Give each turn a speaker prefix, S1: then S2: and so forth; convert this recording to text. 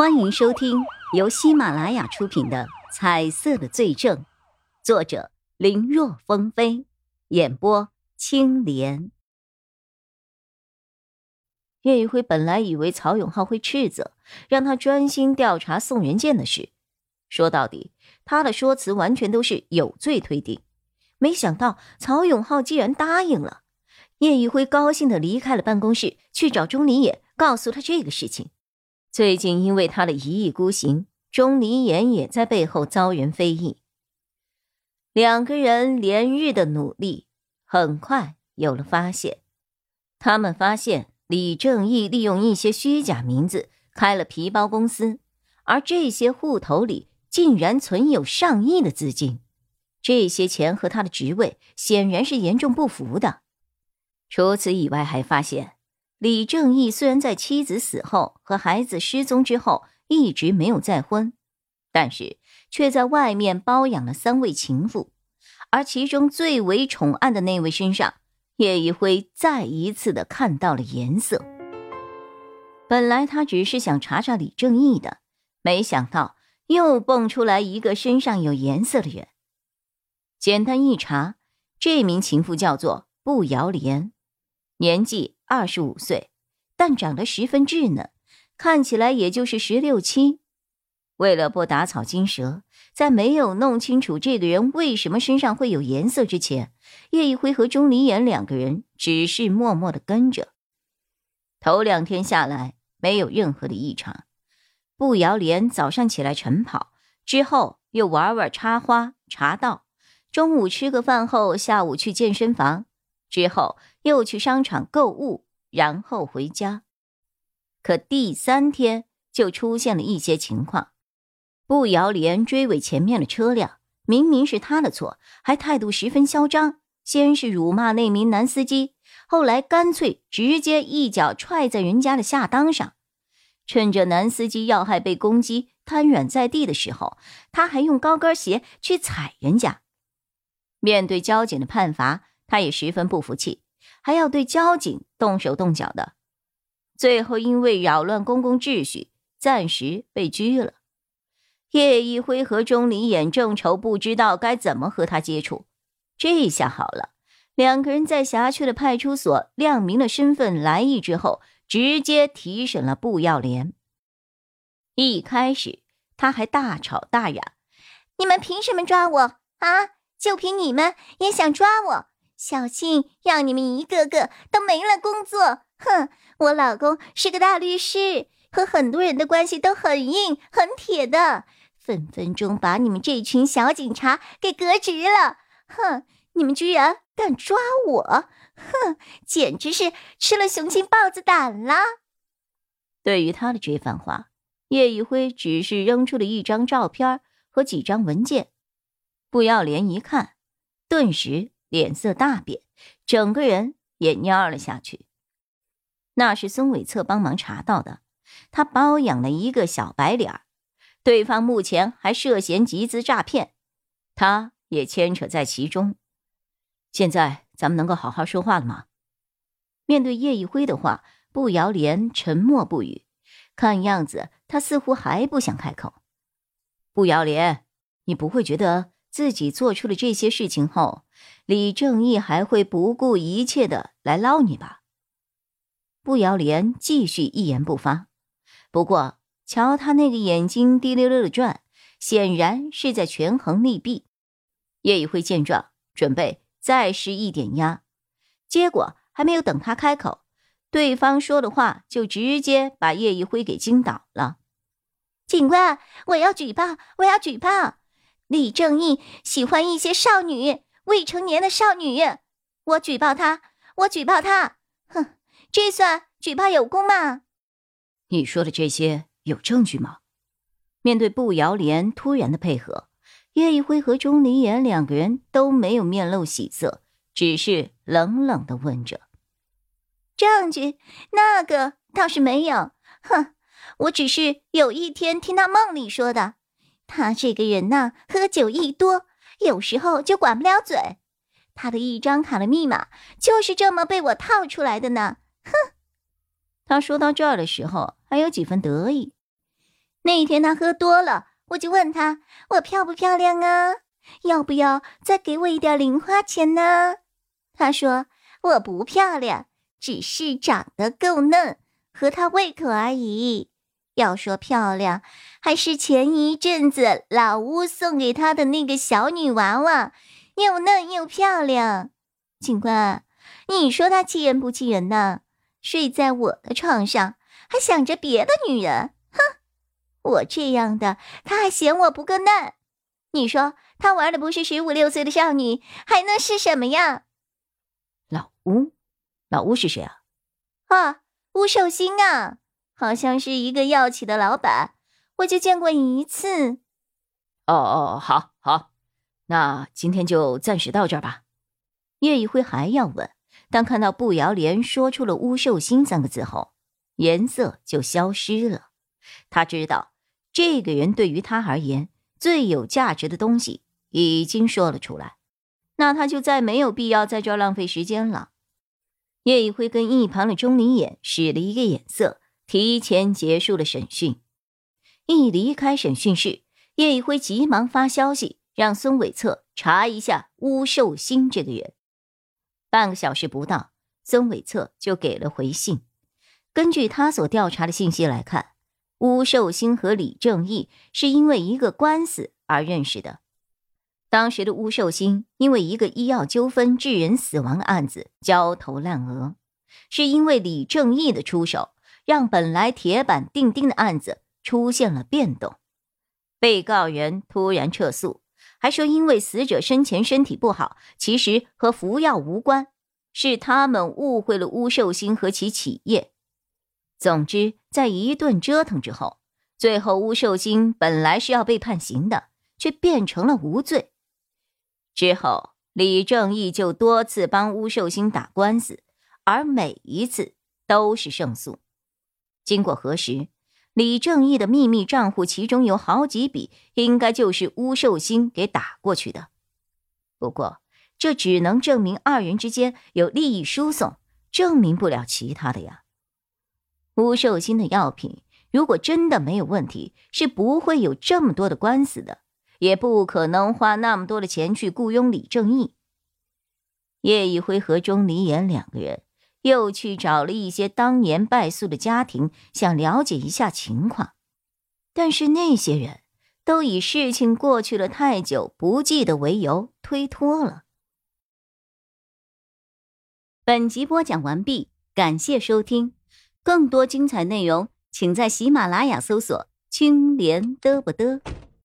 S1: 欢迎收听由喜马拉雅出品的《彩色的罪证》，作者林若风飞，演播青莲。叶宇辉本来以为曹永浩会斥责，让他专心调查宋元剑的事。说到底，他的说辞完全都是有罪推定。没想到曹永浩竟然答应了。叶宇辉高兴的离开了办公室，去找钟离野，告诉他这个事情。最近因为他的一意孤行，钟离言也在背后遭人非议。两个人连日的努力，很快有了发现。他们发现李正义利用一些虚假名字开了皮包公司，而这些户头里竟然存有上亿的资金。这些钱和他的职位显然是严重不符的。除此以外，还发现。李正义虽然在妻子死后和孩子失踪之后一直没有再婚，但是却在外面包养了三位情妇，而其中最为宠爱的那位身上，叶一辉再一次的看到了颜色。本来他只是想查查李正义的，没想到又蹦出来一个身上有颜色的人。简单一查，这名情妇叫做步摇莲，年纪。二十五岁，但长得十分稚嫩，看起来也就是十六七。为了不打草惊蛇，在没有弄清楚这个人为什么身上会有颜色之前，叶一辉和钟离言两个人只是默默的跟着。头两天下来，没有任何的异常。步摇莲早上起来晨跑，之后又玩玩插花、茶道，中午吃个饭后，下午去健身房。之后又去商场购物，然后回家。可第三天就出现了一些情况：步摇连追尾前面的车辆，明明是他的错，还态度十分嚣张。先是辱骂那名男司机，后来干脆直接一脚踹在人家的下裆上。趁着男司机要害被攻击瘫软在地的时候，他还用高跟鞋去踩人家。面对交警的判罚。他也十分不服气，还要对交警动手动脚的，最后因为扰乱公共秩序，暂时被拘了。叶一辉和钟离眼正愁不知道该怎么和他接触，这下好了，两个人在辖区的派出所亮明了身份来意之后，直接提审了步耀莲。一开始他还大吵大嚷：“
S2: 你们凭什么抓我啊？就凭你们也想抓我？”小心让你们一个个都没了工作！哼，我老公是个大律师，和很多人的关系都很硬很铁的，分分钟把你们这群小警察给革职了！哼，你们居然敢抓我！哼，简直是吃了雄心豹子胆了！
S1: 对于他的这番话，叶宇辉只是扔出了一张照片和几张文件。不要脸一看，顿时。脸色大变，整个人也蔫了下去。那是孙伟策帮忙查到的，他包养了一个小白脸对方目前还涉嫌集资诈骗，他也牵扯在其中。现在咱们能够好好说话了吗？面对叶一辉的话，步摇莲沉默不语，看样子他似乎还不想开口。步摇莲，你不会觉得？自己做出了这些事情后，李正义还会不顾一切的来捞你吧？步摇莲继续一言不发。不过，瞧他那个眼睛滴溜溜的转，显然是在权衡利弊。叶宇辉见状，准备再施一点压，结果还没有等他开口，对方说的话就直接把叶一辉给惊倒了。
S2: 警官，我要举报！我要举报！李正义喜欢一些少女，未成年的少女。我举报他，我举报他。哼，这算举报有功吗？
S1: 你说的这些有证据吗？面对步摇莲突然的配合，叶一辉和钟离言两个人都没有面露喜色，只是冷冷的问着：“
S2: 证据？那个倒是没有。哼，我只是有一天听他梦里说的。”他这个人呢，喝酒一多，有时候就管不了嘴。他的一张卡的密码就是这么被我套出来的呢。哼！
S1: 他说到这儿的时候，还有几分得意。
S2: 那一天他喝多了，我就问他我漂不漂亮啊？要不要再给我一点零花钱呢？他说我不漂亮，只是长得够嫩，合他胃口而已。要说漂亮，还是前一阵子老乌送给他的那个小女娃娃，又嫩又漂亮。警官，你说他气人不气人呢？睡在我的床上，还想着别的女人，哼！我这样的，他还嫌我不够嫩。你说他玩的不是十五六岁的少女，还能是什么呀？
S1: 老乌，老乌是谁啊？
S2: 啊，乌寿星啊，好像是一个药企的老板，我就见过一次。
S1: 哦哦，好，好，那今天就暂时到这儿吧。叶一辉还要问，当看到步摇莲说出了“乌寿星”三个字后，颜色就消失了。他知道，这个人对于他而言最有价值的东西已经说了出来，那他就再没有必要在这儿浪费时间了。叶一辉跟一旁的钟离眼使了一个眼色，提前结束了审讯。一离开审讯室，叶一辉急忙发消息让孙伟策查一下乌寿星这个人。半个小时不到，孙伟策就给了回信。根据他所调查的信息来看，巫寿星和李正义是因为一个官司而认识的。当时的巫寿星因为一个医药纠纷致人死亡的案子焦头烂额，是因为李正义的出手，让本来铁板钉钉的案子出现了变动。被告人突然撤诉。还说，因为死者生前身体不好，其实和服药无关，是他们误会了巫寿星和其企业。总之，在一顿折腾之后，最后巫寿星本来是要被判刑的，却变成了无罪。之后，李正义就多次帮巫寿星打官司，而每一次都是胜诉。经过核实。李正义的秘密账户，其中有好几笔，应该就是巫寿星给打过去的。不过，这只能证明二人之间有利益输送，证明不了其他的呀。巫寿星的药品如果真的没有问题，是不会有这么多的官司的，也不可能花那么多的钱去雇佣李正义。叶一辉和钟离言两个人。又去找了一些当年败诉的家庭，想了解一下情况，但是那些人都以事情过去了太久不记得为由推脱了。本集播讲完毕，感谢收听，更多精彩内容请在喜马拉雅搜索“青莲嘚不嘚”。